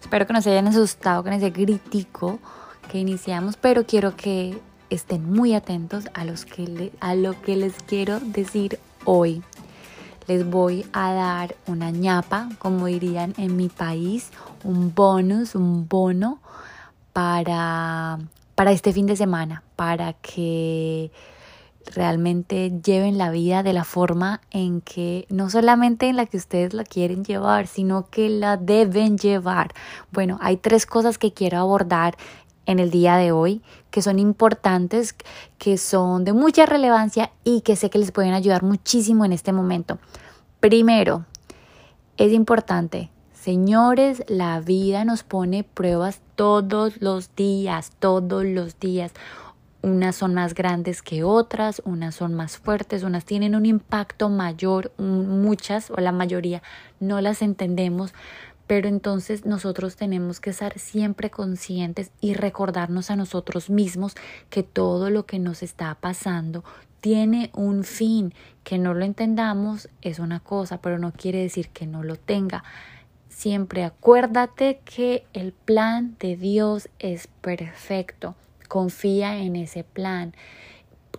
Espero que no se hayan asustado con ese gritico que iniciamos, pero quiero que estén muy atentos a, los que a lo que les quiero decir hoy. Les voy a dar una ñapa, como dirían en mi país, un bonus, un bono para, para este fin de semana, para que realmente lleven la vida de la forma en que no solamente en la que ustedes la quieren llevar, sino que la deben llevar. Bueno, hay tres cosas que quiero abordar en el día de hoy que son importantes, que son de mucha relevancia y que sé que les pueden ayudar muchísimo en este momento. Primero, es importante Señores, la vida nos pone pruebas todos los días, todos los días. Unas son más grandes que otras, unas son más fuertes, unas tienen un impacto mayor, muchas o la mayoría no las entendemos, pero entonces nosotros tenemos que estar siempre conscientes y recordarnos a nosotros mismos que todo lo que nos está pasando tiene un fin, que no lo entendamos es una cosa, pero no quiere decir que no lo tenga. Siempre acuérdate que el plan de Dios es perfecto confía en ese plan.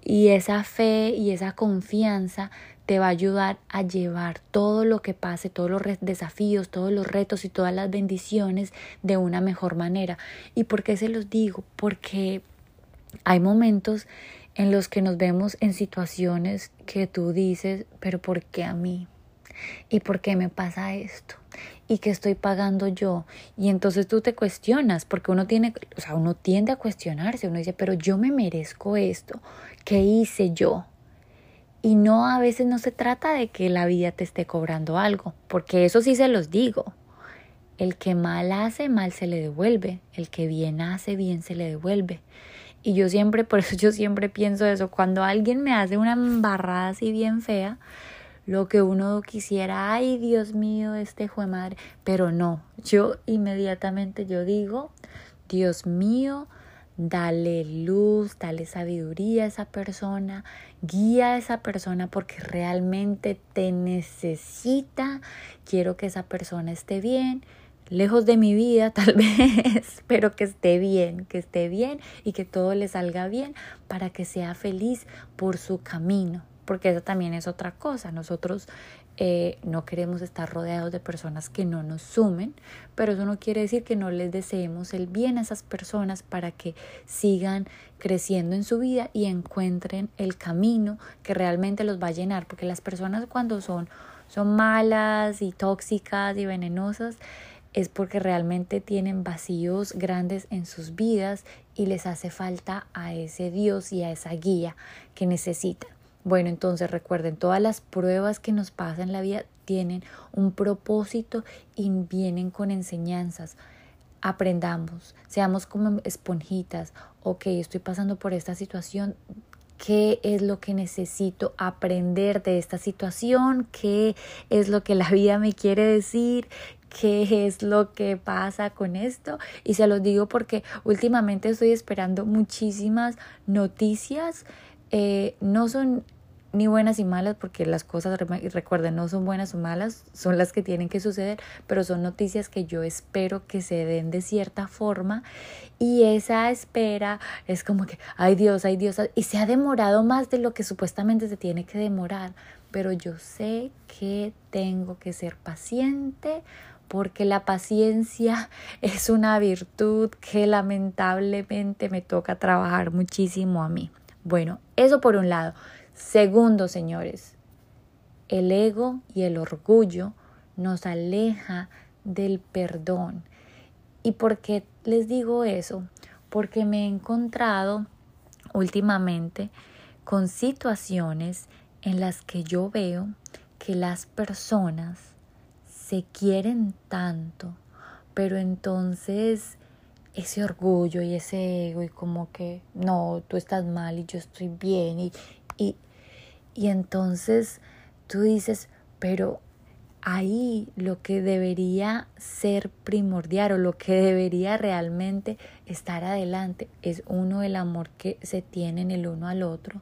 Y esa fe y esa confianza te va a ayudar a llevar todo lo que pase, todos los desafíos, todos los retos y todas las bendiciones de una mejor manera. ¿Y por qué se los digo? Porque hay momentos en los que nos vemos en situaciones que tú dices, pero ¿por qué a mí? ¿Y por qué me pasa esto? y que estoy pagando yo. Y entonces tú te cuestionas, porque uno tiene, o sea, uno tiende a cuestionarse, uno dice, pero yo me merezco esto, ¿qué hice yo? Y no, a veces no se trata de que la vida te esté cobrando algo, porque eso sí se los digo. El que mal hace, mal se le devuelve. El que bien hace, bien se le devuelve. Y yo siempre, por eso yo siempre pienso eso, cuando alguien me hace una embarrada así bien fea, lo que uno quisiera, ay Dios mío, este fue madre, pero no, yo inmediatamente yo digo, Dios mío, dale luz, dale sabiduría a esa persona, guía a esa persona porque realmente te necesita, quiero que esa persona esté bien, lejos de mi vida tal vez, pero que esté bien, que esté bien y que todo le salga bien para que sea feliz por su camino porque eso también es otra cosa. Nosotros eh, no queremos estar rodeados de personas que no nos sumen, pero eso no quiere decir que no les deseemos el bien a esas personas para que sigan creciendo en su vida y encuentren el camino que realmente los va a llenar, porque las personas cuando son, son malas y tóxicas y venenosas, es porque realmente tienen vacíos grandes en sus vidas y les hace falta a ese Dios y a esa guía que necesitan. Bueno, entonces recuerden, todas las pruebas que nos pasan en la vida tienen un propósito y vienen con enseñanzas. Aprendamos, seamos como esponjitas. Ok, estoy pasando por esta situación. ¿Qué es lo que necesito aprender de esta situación? ¿Qué es lo que la vida me quiere decir? qué es lo que pasa con esto y se los digo porque últimamente estoy esperando muchísimas noticias eh, no son ni buenas y malas, porque las cosas, recuerden, no son buenas o malas, son las que tienen que suceder, pero son noticias que yo espero que se den de cierta forma y esa espera es como que, ay Dios, ay Dios, y se ha demorado más de lo que supuestamente se tiene que demorar, pero yo sé que tengo que ser paciente porque la paciencia es una virtud que lamentablemente me toca trabajar muchísimo a mí. Bueno, eso por un lado. Segundo, señores, el ego y el orgullo nos aleja del perdón. ¿Y por qué les digo eso? Porque me he encontrado últimamente con situaciones en las que yo veo que las personas se quieren tanto, pero entonces ese orgullo y ese ego y como que no, tú estás mal y yo estoy bien y, y, y entonces tú dices, pero ahí lo que debería ser primordial o lo que debería realmente estar adelante es uno el amor que se tienen el uno al otro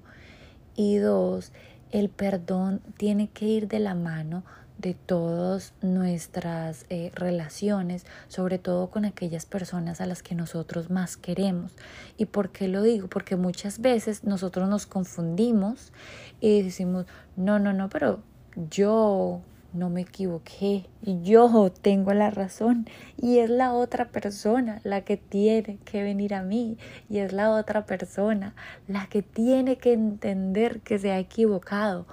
y dos el perdón tiene que ir de la mano de todas nuestras eh, relaciones, sobre todo con aquellas personas a las que nosotros más queremos. ¿Y por qué lo digo? Porque muchas veces nosotros nos confundimos y decimos, no, no, no, pero yo no me equivoqué, yo tengo la razón y es la otra persona la que tiene que venir a mí y es la otra persona la que tiene que entender que se ha equivocado.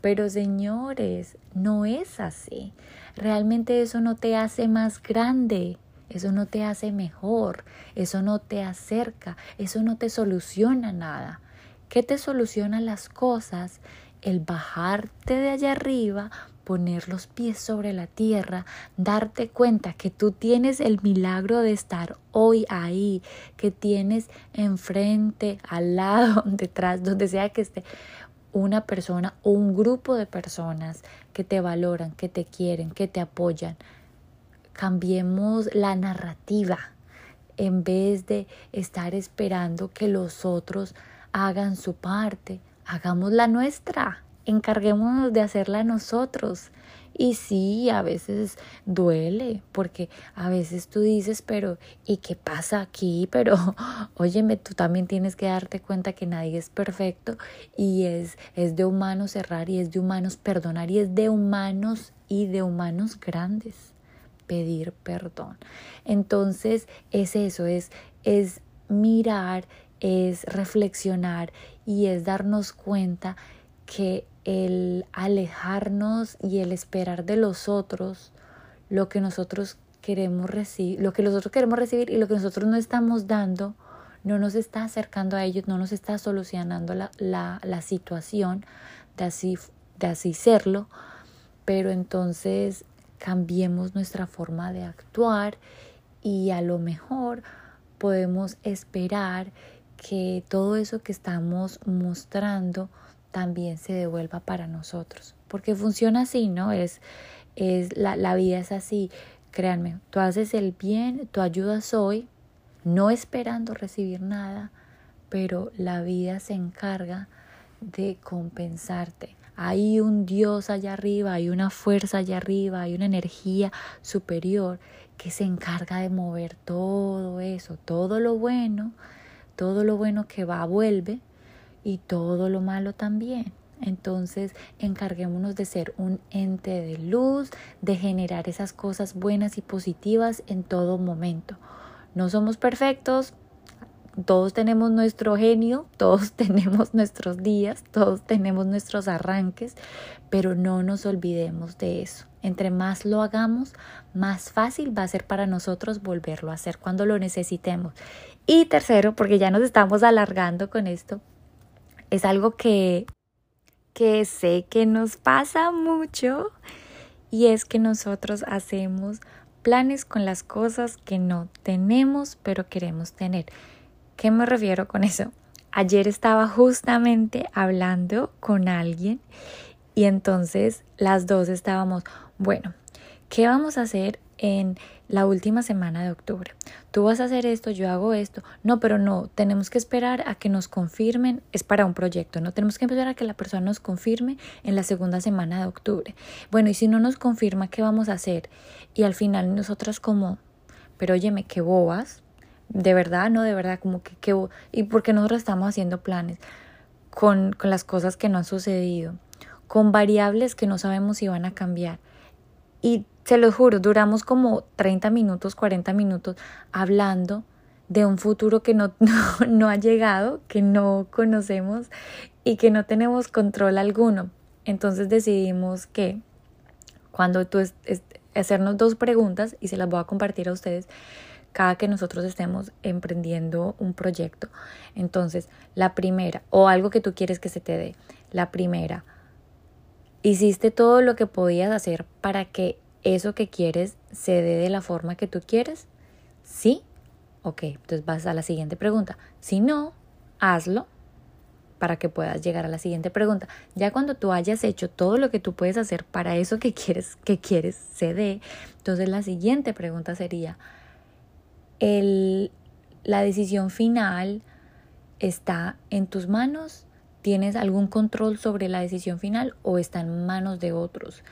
Pero señores, no es así. Realmente eso no te hace más grande, eso no te hace mejor, eso no te acerca, eso no te soluciona nada. ¿Qué te soluciona las cosas? El bajarte de allá arriba, poner los pies sobre la tierra, darte cuenta que tú tienes el milagro de estar hoy ahí, que tienes enfrente, al lado, detrás, donde sea que esté una persona o un grupo de personas que te valoran, que te quieren, que te apoyan. Cambiemos la narrativa en vez de estar esperando que los otros hagan su parte, hagamos la nuestra, encarguémonos de hacerla nosotros. Y sí, a veces duele, porque a veces tú dices, pero ¿y qué pasa aquí? Pero óyeme, tú también tienes que darte cuenta que nadie es perfecto y es, es de humanos errar y es de humanos perdonar y es de humanos y de humanos grandes pedir perdón. Entonces es eso, es, es mirar, es reflexionar y es darnos cuenta que el alejarnos y el esperar de los otros lo que nosotros queremos recibir, que nosotros queremos recibir y lo que nosotros no estamos dando, no nos está acercando a ellos, no nos está solucionando la, la, la situación de así, de así serlo, pero entonces cambiemos nuestra forma de actuar y a lo mejor podemos esperar que todo eso que estamos mostrando también se devuelva para nosotros. Porque funciona así, ¿no? Es, es la, la vida es así. Créanme, tú haces el bien, tú ayudas hoy, no esperando recibir nada, pero la vida se encarga de compensarte. Hay un Dios allá arriba, hay una fuerza allá arriba, hay una energía superior que se encarga de mover todo eso, todo lo bueno, todo lo bueno que va vuelve y todo lo malo también. Entonces, encarguémonos de ser un ente de luz, de generar esas cosas buenas y positivas en todo momento. No somos perfectos, todos tenemos nuestro genio, todos tenemos nuestros días, todos tenemos nuestros arranques, pero no nos olvidemos de eso. Entre más lo hagamos, más fácil va a ser para nosotros volverlo a hacer cuando lo necesitemos. Y tercero, porque ya nos estamos alargando con esto, es algo que, que sé que nos pasa mucho y es que nosotros hacemos planes con las cosas que no tenemos pero queremos tener. ¿Qué me refiero con eso? Ayer estaba justamente hablando con alguien y entonces las dos estábamos, bueno, ¿qué vamos a hacer en la última semana de octubre. Tú vas a hacer esto, yo hago esto. No, pero no, tenemos que esperar a que nos confirmen, es para un proyecto, no tenemos que esperar a que la persona nos confirme en la segunda semana de octubre. Bueno, y si no nos confirma, ¿qué vamos a hacer? Y al final nosotras como, pero óyeme, qué bobas, de verdad, no, de verdad, como que, qué y porque nosotros estamos haciendo planes con, con las cosas que no han sucedido, con variables que no sabemos si van a cambiar. Y se lo juro, duramos como 30 minutos, 40 minutos hablando de un futuro que no, no, ha llegado, que no conocemos y que no tenemos control alguno. Entonces decidimos que cuando tú hacernos dos preguntas y se las voy a compartir a ustedes cada que nosotros estemos emprendiendo un proyecto. Entonces, la primera, o algo que tú quieres que se te dé, la primera, hiciste todo lo que podías hacer para que eso que quieres se dé de la forma que tú quieres? ¿Sí? Ok, entonces vas a la siguiente pregunta. Si no, hazlo para que puedas llegar a la siguiente pregunta. Ya cuando tú hayas hecho todo lo que tú puedes hacer para eso que quieres que quieres se dé, entonces la siguiente pregunta sería el, la decisión final está en tus manos, ¿tienes algún control sobre la decisión final o está en manos de otros?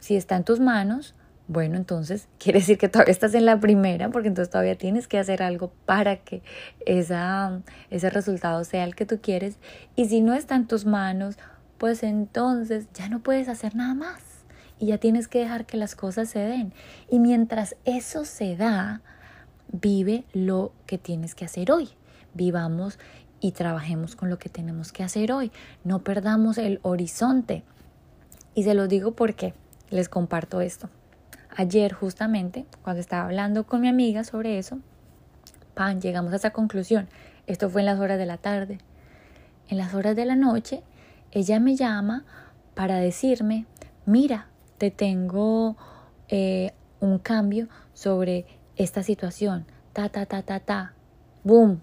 Si está en tus manos, bueno, entonces quiere decir que todavía estás en la primera, porque entonces todavía tienes que hacer algo para que esa, ese resultado sea el que tú quieres. Y si no está en tus manos, pues entonces ya no puedes hacer nada más. Y ya tienes que dejar que las cosas se den. Y mientras eso se da, vive lo que tienes que hacer hoy. Vivamos y trabajemos con lo que tenemos que hacer hoy. No perdamos el horizonte. Y se lo digo porque les comparto esto. Ayer justamente, cuando estaba hablando con mi amiga sobre eso, pan, llegamos a esa conclusión. Esto fue en las horas de la tarde. En las horas de la noche, ella me llama para decirme, mira, te tengo eh, un cambio sobre esta situación. Ta, ta, ta, ta, ta. Boom.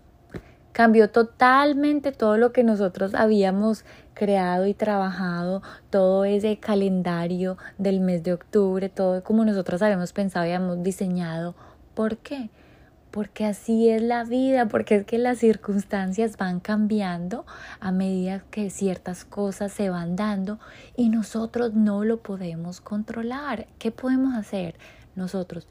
Cambió totalmente todo lo que nosotros habíamos creado y trabajado todo ese calendario del mes de octubre, todo como nosotros habíamos pensado y habíamos diseñado. ¿Por qué? Porque así es la vida, porque es que las circunstancias van cambiando a medida que ciertas cosas se van dando y nosotros no lo podemos controlar. ¿Qué podemos hacer nosotros?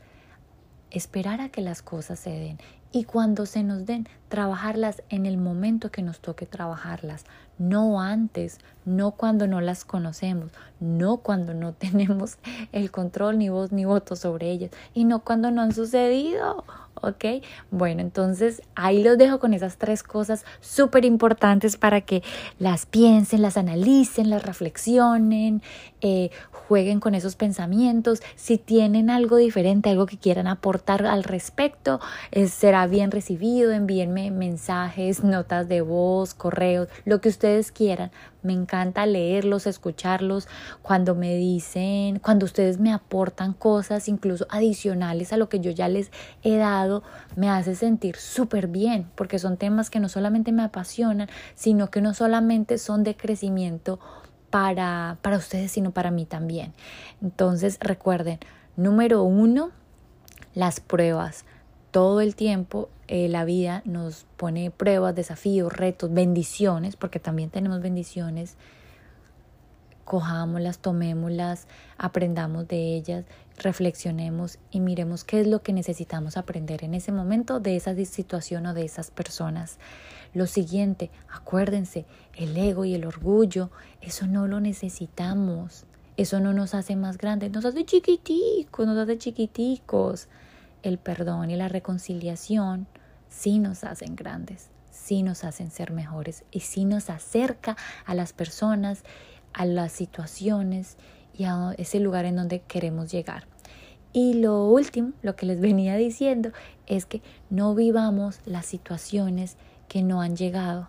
Esperar a que las cosas se den y cuando se nos den, trabajarlas en el momento que nos toque trabajarlas, no antes, no cuando no las conocemos, no cuando no tenemos el control ni voz ni voto sobre ellas y no cuando no han sucedido. ¿ok? Bueno, entonces ahí los dejo con esas tres cosas súper importantes para que las piensen, las analicen, las reflexionen, eh, jueguen con esos pensamientos. Si tienen algo diferente, algo que quieran aportar al respecto, eh, será bien recibido. Envíenme mensajes, notas de voz, correos, lo que ustedes quieran me encanta leerlos, escucharlos, cuando me dicen, cuando ustedes me aportan cosas incluso adicionales a lo que yo ya les he dado, me hace sentir súper bien, porque son temas que no solamente me apasionan, sino que no solamente son de crecimiento para, para ustedes, sino para mí también. Entonces, recuerden, número uno, las pruebas todo el tiempo eh, la vida nos pone pruebas, desafíos, retos, bendiciones, porque también tenemos bendiciones. Cojámoslas, tomémoslas, aprendamos de ellas, reflexionemos y miremos qué es lo que necesitamos aprender en ese momento de esa situación o de esas personas. Lo siguiente, acuérdense, el ego y el orgullo, eso no lo necesitamos. Eso no nos hace más grandes, nos hace chiquiticos, nos hace chiquiticos el perdón y la reconciliación sí nos hacen grandes, sí nos hacen ser mejores y sí nos acerca a las personas, a las situaciones y a ese lugar en donde queremos llegar. Y lo último, lo que les venía diciendo, es que no vivamos las situaciones que no han llegado.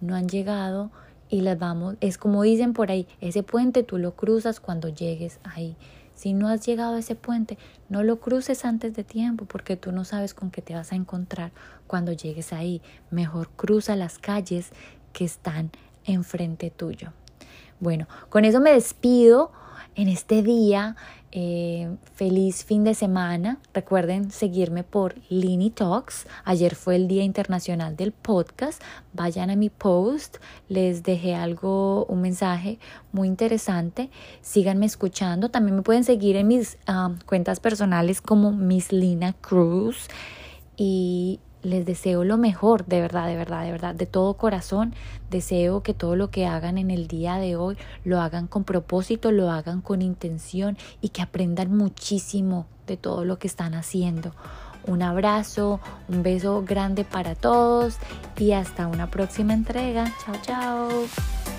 No han llegado y las vamos, es como dicen por ahí, ese puente tú lo cruzas cuando llegues ahí. Si no has llegado a ese puente, no lo cruces antes de tiempo porque tú no sabes con qué te vas a encontrar cuando llegues ahí. Mejor cruza las calles que están enfrente tuyo. Bueno, con eso me despido en este día. Eh, feliz fin de semana. Recuerden seguirme por Lini Talks. Ayer fue el Día Internacional del Podcast. Vayan a mi post. Les dejé algo, un mensaje muy interesante. Síganme escuchando. También me pueden seguir en mis ah, cuentas personales como Miss Lina Cruz. Y les deseo lo mejor, de verdad, de verdad, de verdad, de todo corazón. Deseo que todo lo que hagan en el día de hoy lo hagan con propósito, lo hagan con intención y que aprendan muchísimo de todo lo que están haciendo. Un abrazo, un beso grande para todos y hasta una próxima entrega. Chao, chao.